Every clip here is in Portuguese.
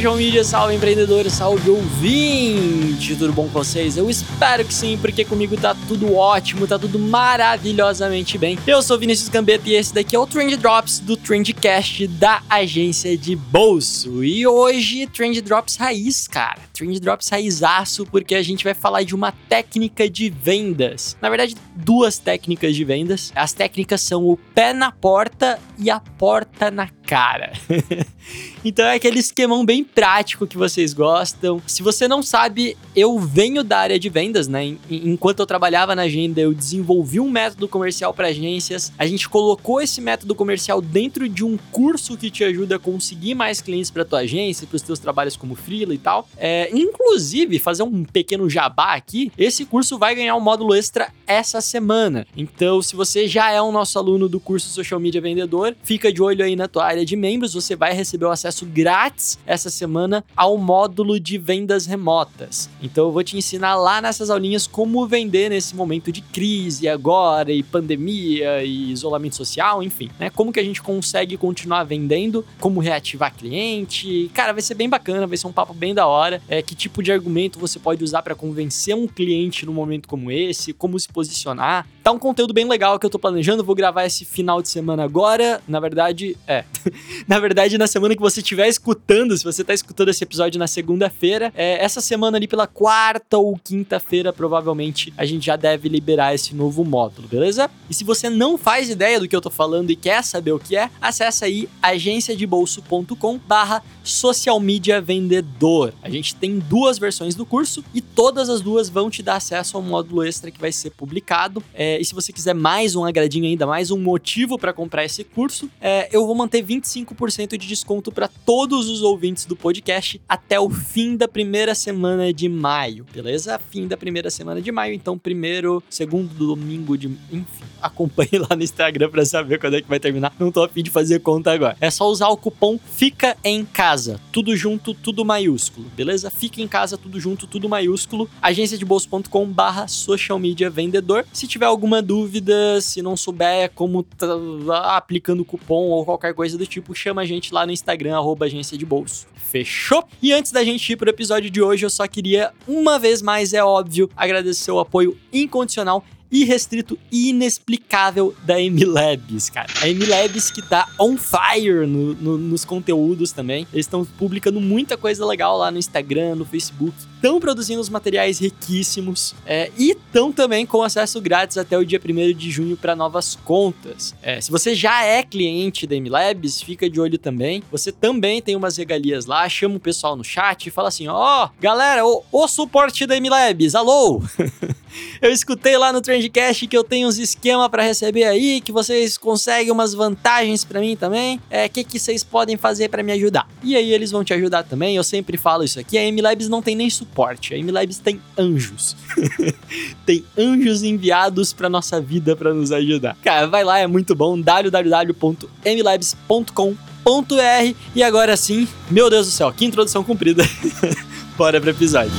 Social media, salve empreendedores, salve ouvinte, tudo bom com vocês? Eu espero que sim, porque comigo tá tudo ótimo, tá tudo maravilhosamente bem. Eu sou Vinícius Gambetta e esse daqui é o Trend Drops do Trendcast da agência de bolso. E hoje, Trend Drops raiz, cara. Trend Drops raizaço, porque a gente vai falar de uma técnica de vendas. Na verdade, duas técnicas de vendas. As técnicas são o pé na porta e a porta na cara. então é aquele esquemão bem prático que vocês gostam. Se você não sabe, eu venho da área de vendas, né? Enquanto eu trabalhava na agenda, eu desenvolvi um método comercial para agências. A gente colocou esse método comercial dentro de um curso que te ajuda a conseguir mais clientes para tua agência, para os teus trabalhos como freela e tal. É, inclusive, fazer um pequeno jabá aqui, esse curso vai ganhar um módulo extra essa semana. Então, se você já é um nosso aluno do curso Social Media Vendedor, fica de olho aí na tua área área de membros, você vai receber o acesso grátis essa semana ao módulo de vendas remotas. Então eu vou te ensinar lá nessas aulinhas como vender nesse momento de crise agora e pandemia e isolamento social, enfim, né? Como que a gente consegue continuar vendendo, como reativar cliente. Cara, vai ser bem bacana, vai ser um papo bem da hora. É, que tipo de argumento você pode usar para convencer um cliente num momento como esse, como se posicionar. Tá um conteúdo bem legal que eu tô planejando, vou gravar esse final de semana agora. Na verdade, é, na verdade, na semana que você estiver escutando, se você está escutando esse episódio na segunda-feira, é, essa semana ali pela quarta ou quinta-feira, provavelmente, a gente já deve liberar esse novo módulo, beleza? E se você não faz ideia do que eu tô falando e quer saber o que é, acessa aí agenciadebolso.com barra social media vendedor. A gente tem duas versões do curso e todas as duas vão te dar acesso ao módulo extra que vai ser publicado. É, e se você quiser mais um agradinho ainda, mais um motivo para comprar esse curso, é, eu vou manter 25% de desconto para todos os ouvintes do podcast até o fim da primeira semana de maio, beleza? Fim da primeira semana de maio, então primeiro, segundo domingo de, enfim, acompanhe lá no Instagram para saber quando é que vai terminar. Não tô afim de fazer conta agora. É só usar o cupom Fica em Casa, tudo junto, tudo maiúsculo, beleza? Fica em casa, tudo junto, tudo maiúsculo. agenciadebolso.com/barra social media vendedor. Se tiver alguma dúvida, se não souber como tá aplicando cupom ou qualquer coisa do tipo, chama a gente lá no Instagram, arroba agência de bolso. Fechou? E antes da gente ir pro episódio de hoje, eu só queria, uma vez mais, é óbvio, agradecer o apoio incondicional irrestrito e inexplicável da MLabs, cara. A MLabs que tá on fire no, no, nos conteúdos também. Eles estão publicando muita coisa legal lá no Instagram, no Facebook. Estão produzindo os materiais riquíssimos é, e estão também com acesso grátis até o dia 1 de junho para novas contas. É, se você já é cliente da MLabs, fica de olho também. Você também tem umas regalias lá, chama o pessoal no chat e fala assim: ó, oh, galera, o, o suporte da MLabs, alô! Eu escutei lá no Trendcast que eu tenho uns esquema para receber aí, que vocês conseguem umas vantagens para mim também. É, que, que vocês podem fazer para me ajudar? E aí eles vão te ajudar também. Eu sempre falo isso aqui. A MLabs não tem nem suporte. A MLabs tem anjos. tem anjos enviados para nossa vida para nos ajudar. Cara, vai lá, é muito bom. www.mlabs.com.br E agora sim, meu Deus do céu, que introdução comprida. Bora pro episódio.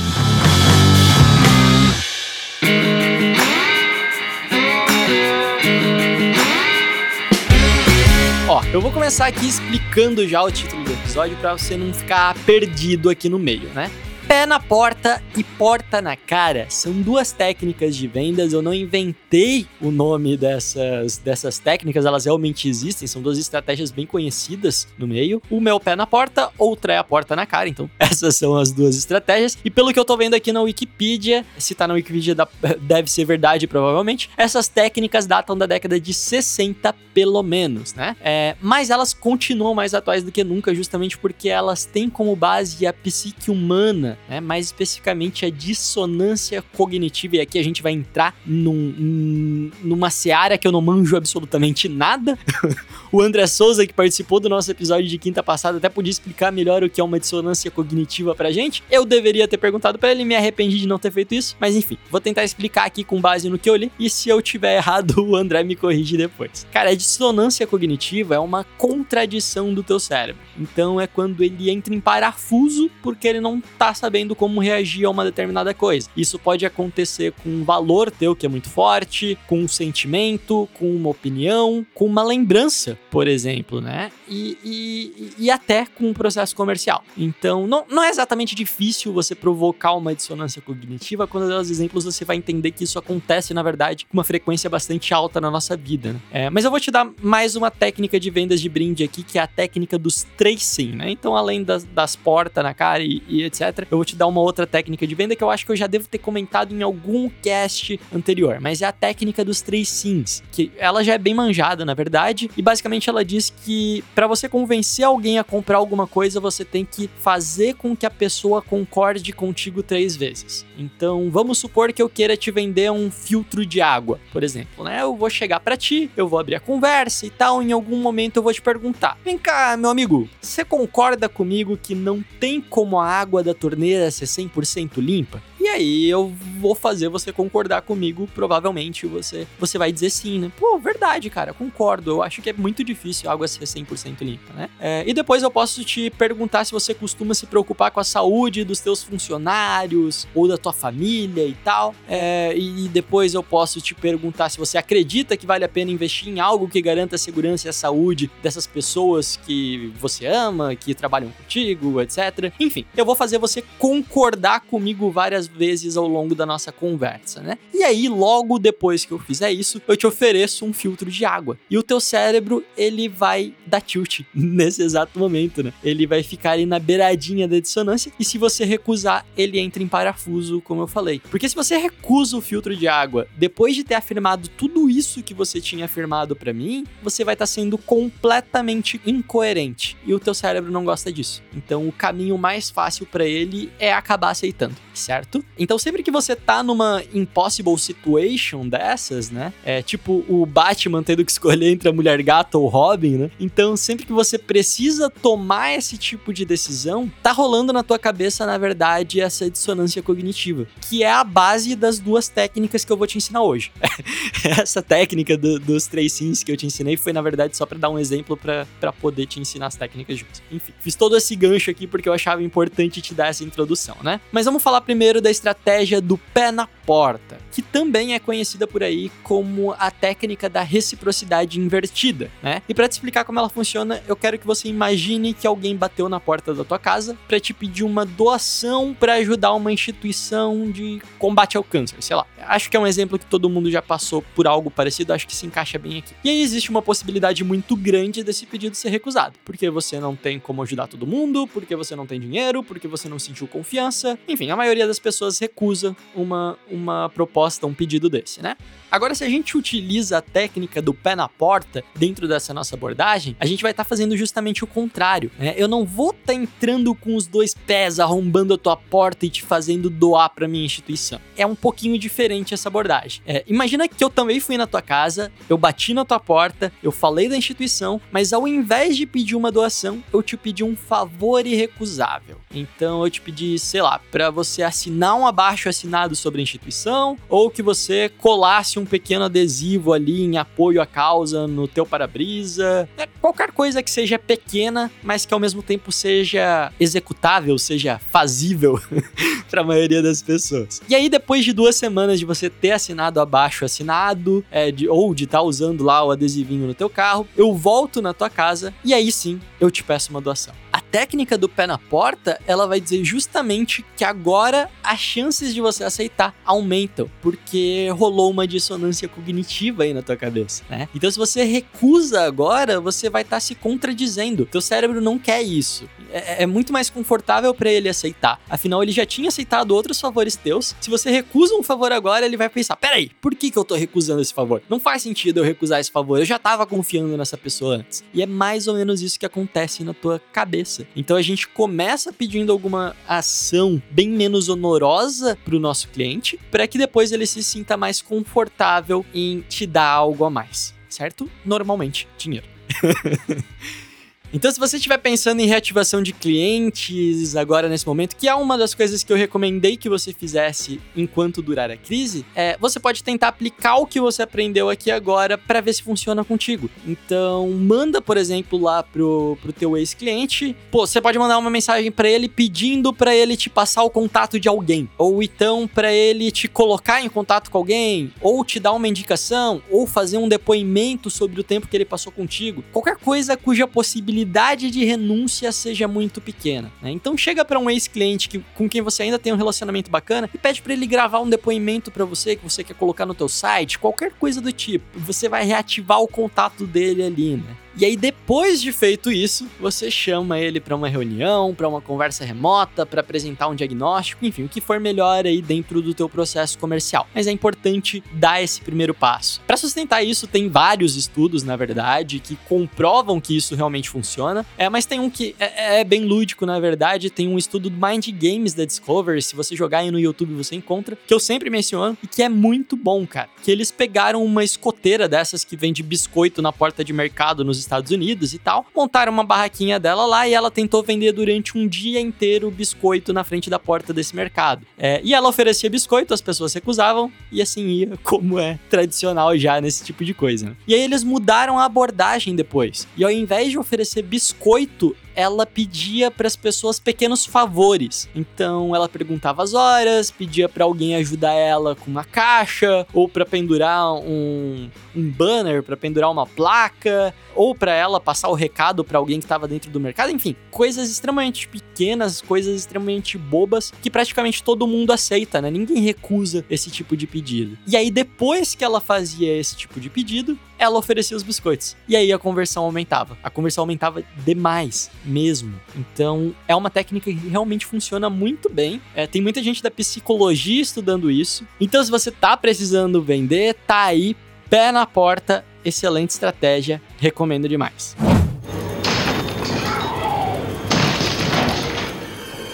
Eu vou começar aqui explicando já o título do episódio para você não ficar perdido aqui no meio, né? Pé na porta e porta na cara são duas técnicas de vendas. Eu não inventei o nome dessas, dessas técnicas, elas realmente existem. São duas estratégias bem conhecidas no meio. O pé na porta, outra é a porta na cara. Então, essas são as duas estratégias. E pelo que eu tô vendo aqui na Wikipedia, se tá na Wikipedia, deve ser verdade, provavelmente. Essas técnicas datam da década de 60, pelo menos, né? É, mas elas continuam mais atuais do que nunca, justamente porque elas têm como base a psique humana né? mais especificamente a dissonância cognitiva. E aqui a gente vai entrar num, numa seara que eu não manjo absolutamente nada. o André Souza, que participou do nosso episódio de quinta passada, até podia explicar melhor o que é uma dissonância cognitiva pra gente. Eu deveria ter perguntado para ele, me arrependi de não ter feito isso, mas enfim, vou tentar explicar aqui com base no que eu li. E se eu tiver errado, o André me corrige depois. Cara, a dissonância cognitiva é uma contradição do teu cérebro. Então é quando ele entra em parafuso porque ele não tá sabendo sabendo como reagir a uma determinada coisa. Isso pode acontecer com um valor teu que é muito forte, com um sentimento, com uma opinião, com uma lembrança, por exemplo, né? E, e, e até com um processo comercial. Então, não, não é exatamente difícil você provocar uma dissonância cognitiva. Quando eu os exemplos, você vai entender que isso acontece, na verdade, com uma frequência bastante alta na nossa vida. Né? É, mas eu vou te dar mais uma técnica de vendas de brinde aqui, que é a técnica dos três sim, né? Então, além das, das portas na cara e, e etc., eu vou te dar uma outra técnica de venda que eu acho que eu já devo ter comentado em algum cast anterior, mas é a técnica dos três sims, que ela já é bem manjada, na verdade, e basicamente ela diz que para você convencer alguém a comprar alguma coisa, você tem que fazer com que a pessoa concorde contigo três vezes. Então, vamos supor que eu queira te vender um filtro de água, por exemplo, né? Eu vou chegar para ti, eu vou abrir a conversa e tal, em algum momento eu vou te perguntar: "Vem cá, meu amigo, você concorda comigo que não tem como a água da torneira ser 100% limpa?" Aí eu vou fazer você concordar comigo, provavelmente você você vai dizer sim, né? Pô, verdade, cara, concordo. Eu acho que é muito difícil água ser 100% limpa, né? É, e depois eu posso te perguntar se você costuma se preocupar com a saúde dos teus funcionários ou da tua família e tal. É, e depois eu posso te perguntar se você acredita que vale a pena investir em algo que garanta a segurança e a saúde dessas pessoas que você ama, que trabalham contigo, etc. Enfim, eu vou fazer você concordar comigo várias vezes ao longo da nossa conversa, né? E aí, logo depois que eu fizer isso, eu te ofereço um filtro de água. E o teu cérebro, ele vai dar tilt nesse exato momento, né? Ele vai ficar ali na beiradinha da dissonância e se você recusar, ele entra em parafuso, como eu falei. Porque se você recusa o filtro de água depois de ter afirmado tudo isso que você tinha afirmado para mim, você vai estar tá sendo completamente incoerente e o teu cérebro não gosta disso. Então, o caminho mais fácil para ele é acabar aceitando, certo? Então, sempre que você tá numa impossible situation dessas, né? É tipo o Batman tendo que escolher entre a mulher gata ou o Robin, né? Então, sempre que você precisa tomar esse tipo de decisão, tá rolando na tua cabeça, na verdade, essa dissonância cognitiva, que é a base das duas técnicas que eu vou te ensinar hoje. essa técnica do, dos três sims que eu te ensinei foi, na verdade, só para dar um exemplo para poder te ensinar as técnicas juntas. Enfim, fiz todo esse gancho aqui porque eu achava importante te dar essa introdução, né? Mas vamos falar primeiro da estratégia do pé na porta, que também é conhecida por aí como a técnica da reciprocidade invertida, né? E para te explicar como ela funciona, eu quero que você imagine que alguém bateu na porta da tua casa para te pedir uma doação para ajudar uma instituição de combate ao câncer, sei lá. Acho que é um exemplo que todo mundo já passou por algo parecido, acho que se encaixa bem aqui. E aí existe uma possibilidade muito grande desse pedido ser recusado, porque você não tem como ajudar todo mundo, porque você não tem dinheiro, porque você não sentiu confiança. Enfim, a maioria das pessoas recusa uma, uma proposta, um pedido desse, né? Agora, se a gente utiliza a técnica do pé na porta dentro dessa nossa abordagem, a gente vai estar tá fazendo justamente o contrário. Né? Eu não vou estar tá entrando com os dois pés, arrombando a tua porta e te fazendo doar para minha instituição. É um pouquinho diferente essa abordagem. É, imagina que eu também fui na tua casa, eu bati na tua porta, eu falei da instituição, mas ao invés de pedir uma doação, eu te pedi um favor irrecusável. Então eu te pedi, sei lá, para você assinar um abaixo assinado sobre a instituição ou que você colasse um um pequeno adesivo ali em apoio à causa no teu para-brisa. É, qualquer coisa que seja pequena, mas que ao mesmo tempo seja executável, seja fazível para a maioria das pessoas. E aí, depois de duas semanas de você ter assinado abaixo assinado, é, de, ou de estar tá usando lá o adesivinho no teu carro, eu volto na tua casa e aí sim eu te peço uma doação. A técnica do pé na porta, ela vai dizer justamente que agora as chances de você aceitar aumentam, porque rolou uma dissonância cognitiva aí na tua cabeça, né? Então se você recusa agora, você vai estar tá se contradizendo. Teu cérebro não quer isso. É, é muito mais confortável para ele aceitar. Afinal, ele já tinha aceitado outros favores teus. Se você recusa um favor agora, ele vai pensar: peraí, por que, que eu tô recusando esse favor? Não faz sentido eu recusar esse favor. Eu já tava confiando nessa pessoa antes. E é mais ou menos isso que acontece na tua cabeça. Então a gente começa pedindo alguma ação bem menos honorosa pro nosso cliente, para que depois ele se sinta mais confortável em te dar algo a mais, certo? Normalmente, dinheiro. Então, se você estiver pensando em reativação de clientes agora nesse momento, que é uma das coisas que eu recomendei que você fizesse enquanto durar a crise, é, você pode tentar aplicar o que você aprendeu aqui agora para ver se funciona contigo. Então, manda, por exemplo, lá pro, pro teu ex-cliente, pô, você pode mandar uma mensagem para ele pedindo para ele te passar o contato de alguém, ou então para ele te colocar em contato com alguém, ou te dar uma indicação, ou fazer um depoimento sobre o tempo que ele passou contigo. Qualquer coisa cuja possibilidade de renúncia seja muito pequena. Né? Então chega para um ex-cliente com quem você ainda tem um relacionamento bacana e pede para ele gravar um depoimento para você que você quer colocar no teu site, qualquer coisa do tipo. Você vai reativar o contato dele ali, né? E aí, depois de feito isso, você chama ele para uma reunião, para uma conversa remota, para apresentar um diagnóstico, enfim, o que for melhor aí dentro do teu processo comercial. Mas é importante dar esse primeiro passo. Para sustentar isso, tem vários estudos, na verdade, que comprovam que isso realmente funciona. É, mas tem um que é, é bem lúdico, na verdade. Tem um estudo do Mind Games da Discovery. Se você jogar aí no YouTube, você encontra, que eu sempre menciono e que é muito bom, cara. Que eles pegaram uma escoteira dessas que vende biscoito na porta de mercado nos Estados Unidos e tal, montaram uma barraquinha dela lá e ela tentou vender durante um dia inteiro biscoito na frente da porta desse mercado. É, e ela oferecia biscoito, as pessoas recusavam e assim ia, como é tradicional já nesse tipo de coisa. E aí eles mudaram a abordagem depois. E ao invés de oferecer biscoito, ela pedia para as pessoas pequenos favores. Então ela perguntava as horas, pedia para alguém ajudar ela com uma caixa, ou para pendurar um, um banner, para pendurar uma placa, ou para ela passar o recado para alguém que estava dentro do mercado. Enfim, coisas extremamente pequenas, coisas extremamente bobas que praticamente todo mundo aceita, né? Ninguém recusa esse tipo de pedido. E aí depois que ela fazia esse tipo de pedido, ela oferecia os biscoitos. E aí a conversão aumentava. A conversão aumentava demais mesmo. Então, é uma técnica que realmente funciona muito bem. É, tem muita gente da psicologia estudando isso. Então, se você tá precisando vender, tá aí, pé na porta, excelente estratégia, recomendo demais.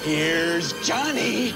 Here's Johnny.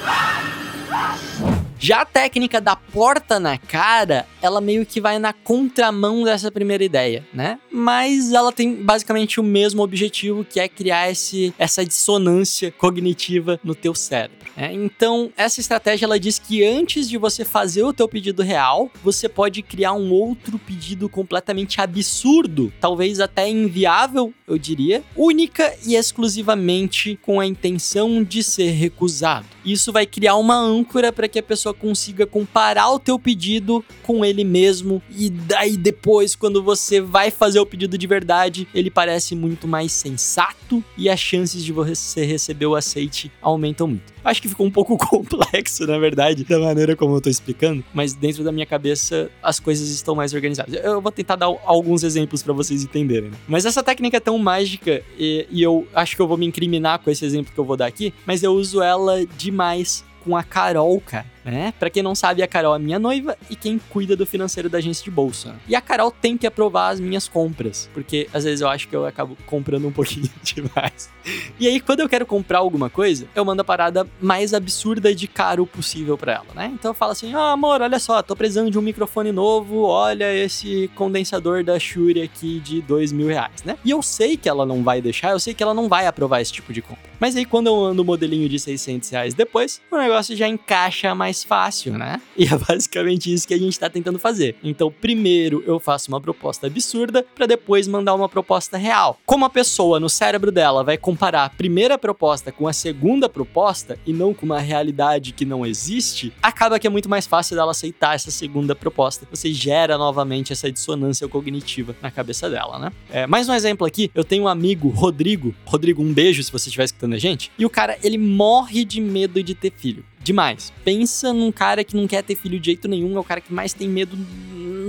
Já a técnica da porta na cara, ela meio que vai na contramão dessa primeira ideia, né? Mas ela tem basicamente o mesmo objetivo, que é criar esse, essa dissonância cognitiva no teu cérebro. Né? Então, essa estratégia ela diz que antes de você fazer o teu pedido real, você pode criar um outro pedido completamente absurdo, talvez até inviável, eu diria, única e exclusivamente com a intenção de ser recusado. Isso vai criar uma âncora para que a pessoa consiga comparar o teu pedido com ele mesmo e daí depois quando você vai fazer o pedido de verdade, ele parece muito mais sensato e as chances de você receber o aceite aumentam muito. Acho que ficou um pouco complexo, na verdade, da maneira como eu tô explicando, mas dentro da minha cabeça as coisas estão mais organizadas. Eu vou tentar dar alguns exemplos para vocês entenderem. Né? Mas essa técnica é tão mágica e, e eu acho que eu vou me incriminar com esse exemplo que eu vou dar aqui, mas eu uso ela demais com a Carol, cara né? Para quem não sabe, a Carol é minha noiva e quem cuida do financeiro da agência de bolsa. E a Carol tem que aprovar as minhas compras, porque às vezes eu acho que eu acabo comprando um pouquinho demais. E aí, quando eu quero comprar alguma coisa, eu mando a parada mais absurda de caro possível para ela, né? Então eu falo assim: ah, amor, olha só, tô precisando de um microfone novo, olha esse condensador da Shure aqui de dois mil reais, né? E eu sei que ela não vai deixar, eu sei que ela não vai aprovar esse tipo de compra. Mas aí, quando eu ando o modelinho de 600 reais depois, o negócio já encaixa mais mais fácil, né? E é basicamente isso que a gente tá tentando fazer. Então, primeiro eu faço uma proposta absurda para depois mandar uma proposta real. Como a pessoa no cérebro dela vai comparar a primeira proposta com a segunda proposta e não com uma realidade que não existe, acaba que é muito mais fácil dela aceitar essa segunda proposta. Você gera novamente essa dissonância cognitiva na cabeça dela, né? É, mais um exemplo aqui, eu tenho um amigo, Rodrigo. Rodrigo, um beijo se você estiver escutando a gente. E o cara, ele morre de medo de ter filho demais. Pensa num cara que não quer ter filho de jeito nenhum, é o cara que mais tem medo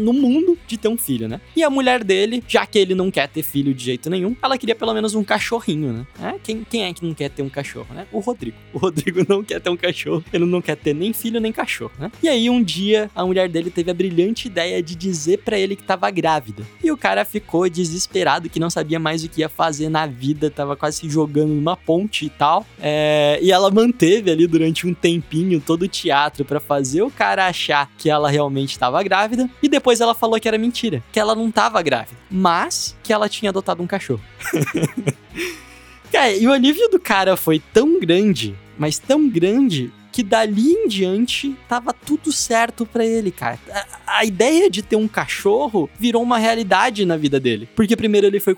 no mundo de ter um filho, né? E a mulher dele, já que ele não quer ter filho de jeito nenhum, ela queria pelo menos um cachorrinho, né? É, quem, quem é que não quer ter um cachorro, né? O Rodrigo. O Rodrigo não quer ter um cachorro, ele não quer ter nem filho nem cachorro, né? E aí um dia a mulher dele teve a brilhante ideia de dizer para ele que tava grávida. E o cara ficou desesperado, que não sabia mais o que ia fazer na vida, tava quase se jogando numa ponte e tal. É, e ela manteve ali durante um tempinho todo o teatro para fazer o cara achar que ela realmente estava grávida. E depois ela falou que era mentira, que ela não tava grávida, mas que ela tinha adotado um cachorro. cara, e o alívio do cara foi tão grande, mas tão grande que dali em diante tava tudo certo para ele, cara. A, a, ideia de ter um cachorro virou uma realidade na vida dele. Porque primeiro ele foi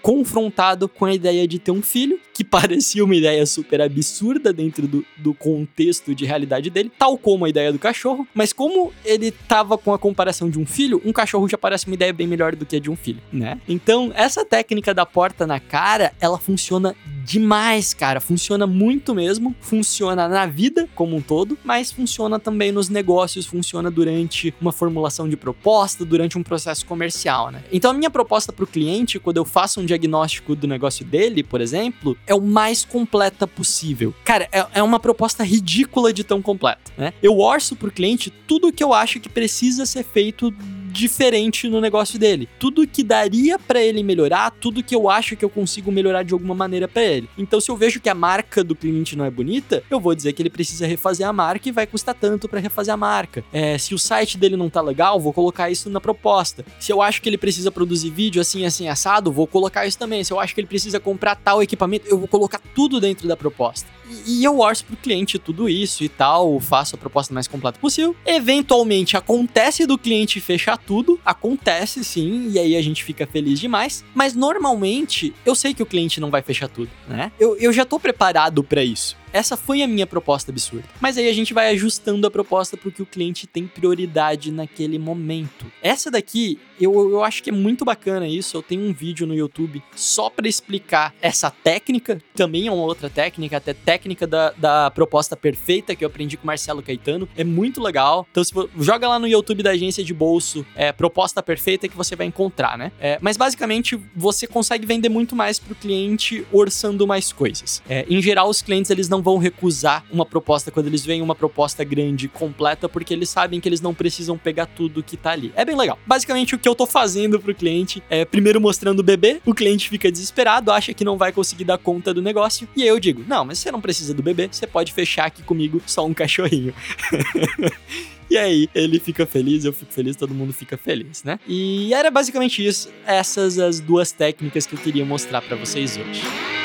confrontado com a ideia de ter um filho, que parecia uma ideia super absurda dentro do, do contexto de realidade dele, tal como a ideia do cachorro, mas como ele tava com a comparação de um filho, um cachorro já parece uma ideia bem melhor do que a de um filho, né? Então, essa técnica da porta na cara, ela funciona demais, cara. Funciona muito mesmo. Funciona na vida como um todo, mas funciona também nos negócios, funciona durante uma formulação de proposta, durante um processo comercial, né? Então a minha proposta para o cliente, quando eu faço um diagnóstico do negócio dele, por exemplo, é o mais completa possível. Cara, é, é uma proposta ridícula de tão completa, né? Eu orço para o cliente tudo o que eu acho que precisa ser feito diferente no negócio dele. Tudo que daria para ele melhorar, tudo que eu acho que eu consigo melhorar de alguma maneira para ele. Então, se eu vejo que a marca do cliente não é bonita, eu vou dizer que ele precisa refazer a marca e vai custar tanto para refazer a marca. É, se o site dele não tá legal, vou colocar isso na proposta. Se eu acho que ele precisa produzir vídeo assim, assim, assado, vou colocar isso também. Se eu acho que ele precisa comprar tal equipamento, eu vou colocar tudo dentro da proposta. E, e eu orço pro cliente tudo isso e tal, faço a proposta mais completa possível. Eventualmente acontece do cliente fechar tudo, acontece sim, e aí a gente fica feliz demais, mas normalmente eu sei que o cliente não vai fechar tudo, né? Eu, eu já tô preparado para isso. Essa foi a minha proposta absurda. Mas aí a gente vai ajustando a proposta porque o cliente tem prioridade naquele momento. Essa daqui, eu, eu acho que é muito bacana isso. Eu tenho um vídeo no YouTube só para explicar essa técnica. Também é uma outra técnica, até técnica da, da proposta perfeita que eu aprendi com Marcelo Caetano. É muito legal. Então, se for, joga lá no YouTube da agência de bolso é, proposta perfeita que você vai encontrar, né? É, mas basicamente você consegue vender muito mais pro cliente orçando mais coisas. É, em geral, os clientes eles não não vão recusar uma proposta quando eles veem uma proposta grande completa, porque eles sabem que eles não precisam pegar tudo que tá ali. É bem legal. Basicamente, o que eu tô fazendo pro cliente é primeiro mostrando o bebê, o cliente fica desesperado, acha que não vai conseguir dar conta do negócio, e aí eu digo: não, mas você não precisa do bebê, você pode fechar aqui comigo só um cachorrinho. E aí, ele fica feliz, eu fico feliz, todo mundo fica feliz, né? E era basicamente isso, essas as duas técnicas que eu queria mostrar para vocês hoje.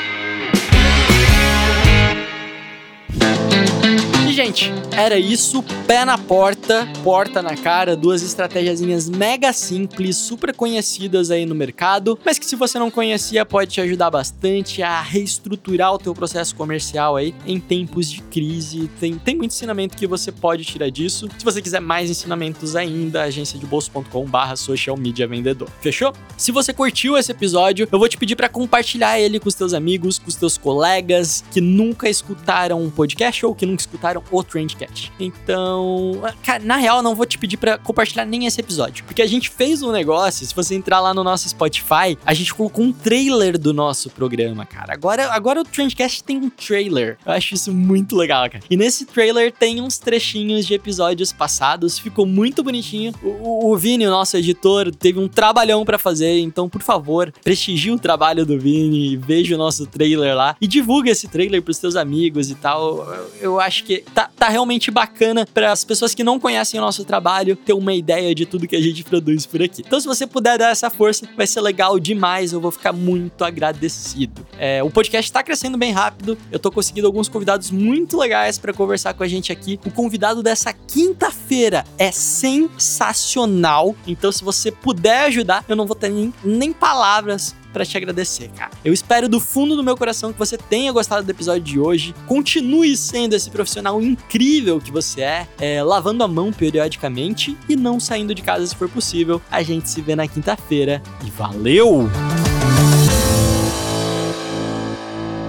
Gente, era isso. Pé na porta, porta na cara, duas estratégiazinhas mega simples, super conhecidas aí no mercado, mas que se você não conhecia pode te ajudar bastante a reestruturar o teu processo comercial aí em tempos de crise. Tem, tem muito ensinamento que você pode tirar disso. Se você quiser mais ensinamentos ainda, agenciadebolso.com barra social media vendedor. Fechou? Se você curtiu esse episódio, eu vou te pedir para compartilhar ele com os teus amigos, com os teus colegas que nunca escutaram um podcast ou que nunca escutaram o Trendcast. Então, cara, na real, não vou te pedir para compartilhar nem esse episódio, porque a gente fez um negócio, se você entrar lá no nosso Spotify, a gente colocou um trailer do nosso programa, cara. Agora, agora o Trendcast tem um trailer. Eu acho isso muito legal, cara. E nesse trailer tem uns trechinhos de episódios passados, ficou muito bonitinho. O, o Vini, o nosso editor, teve um trabalhão para fazer, então, por favor, prestigie o trabalho do Vini, veja o nosso trailer lá e divulga esse trailer pros seus amigos e tal. Eu acho que tá, tá realmente bacana para as pessoas que não conhecem o nosso trabalho ter uma ideia de tudo que a gente produz por aqui. Então, se você puder dar essa força, vai ser legal demais. Eu vou ficar muito agradecido. É, o podcast está crescendo bem rápido. Eu tô conseguindo alguns convidados muito legais para conversar com a gente aqui. O convidado dessa quinta-feira é sensacional. Então, se você puder ajudar, eu não vou ter nem, nem palavras para te agradecer, cara. Eu espero do fundo do meu coração que você tenha gostado do episódio de hoje. Continue sendo esse profissional incrível que você é, é lavando a mão periodicamente e não saindo de casa se for possível. A gente se vê na quinta-feira e valeu!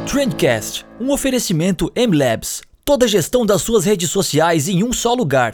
Trendcast, um oferecimento M-Labs. Toda a gestão das suas redes sociais em um só lugar.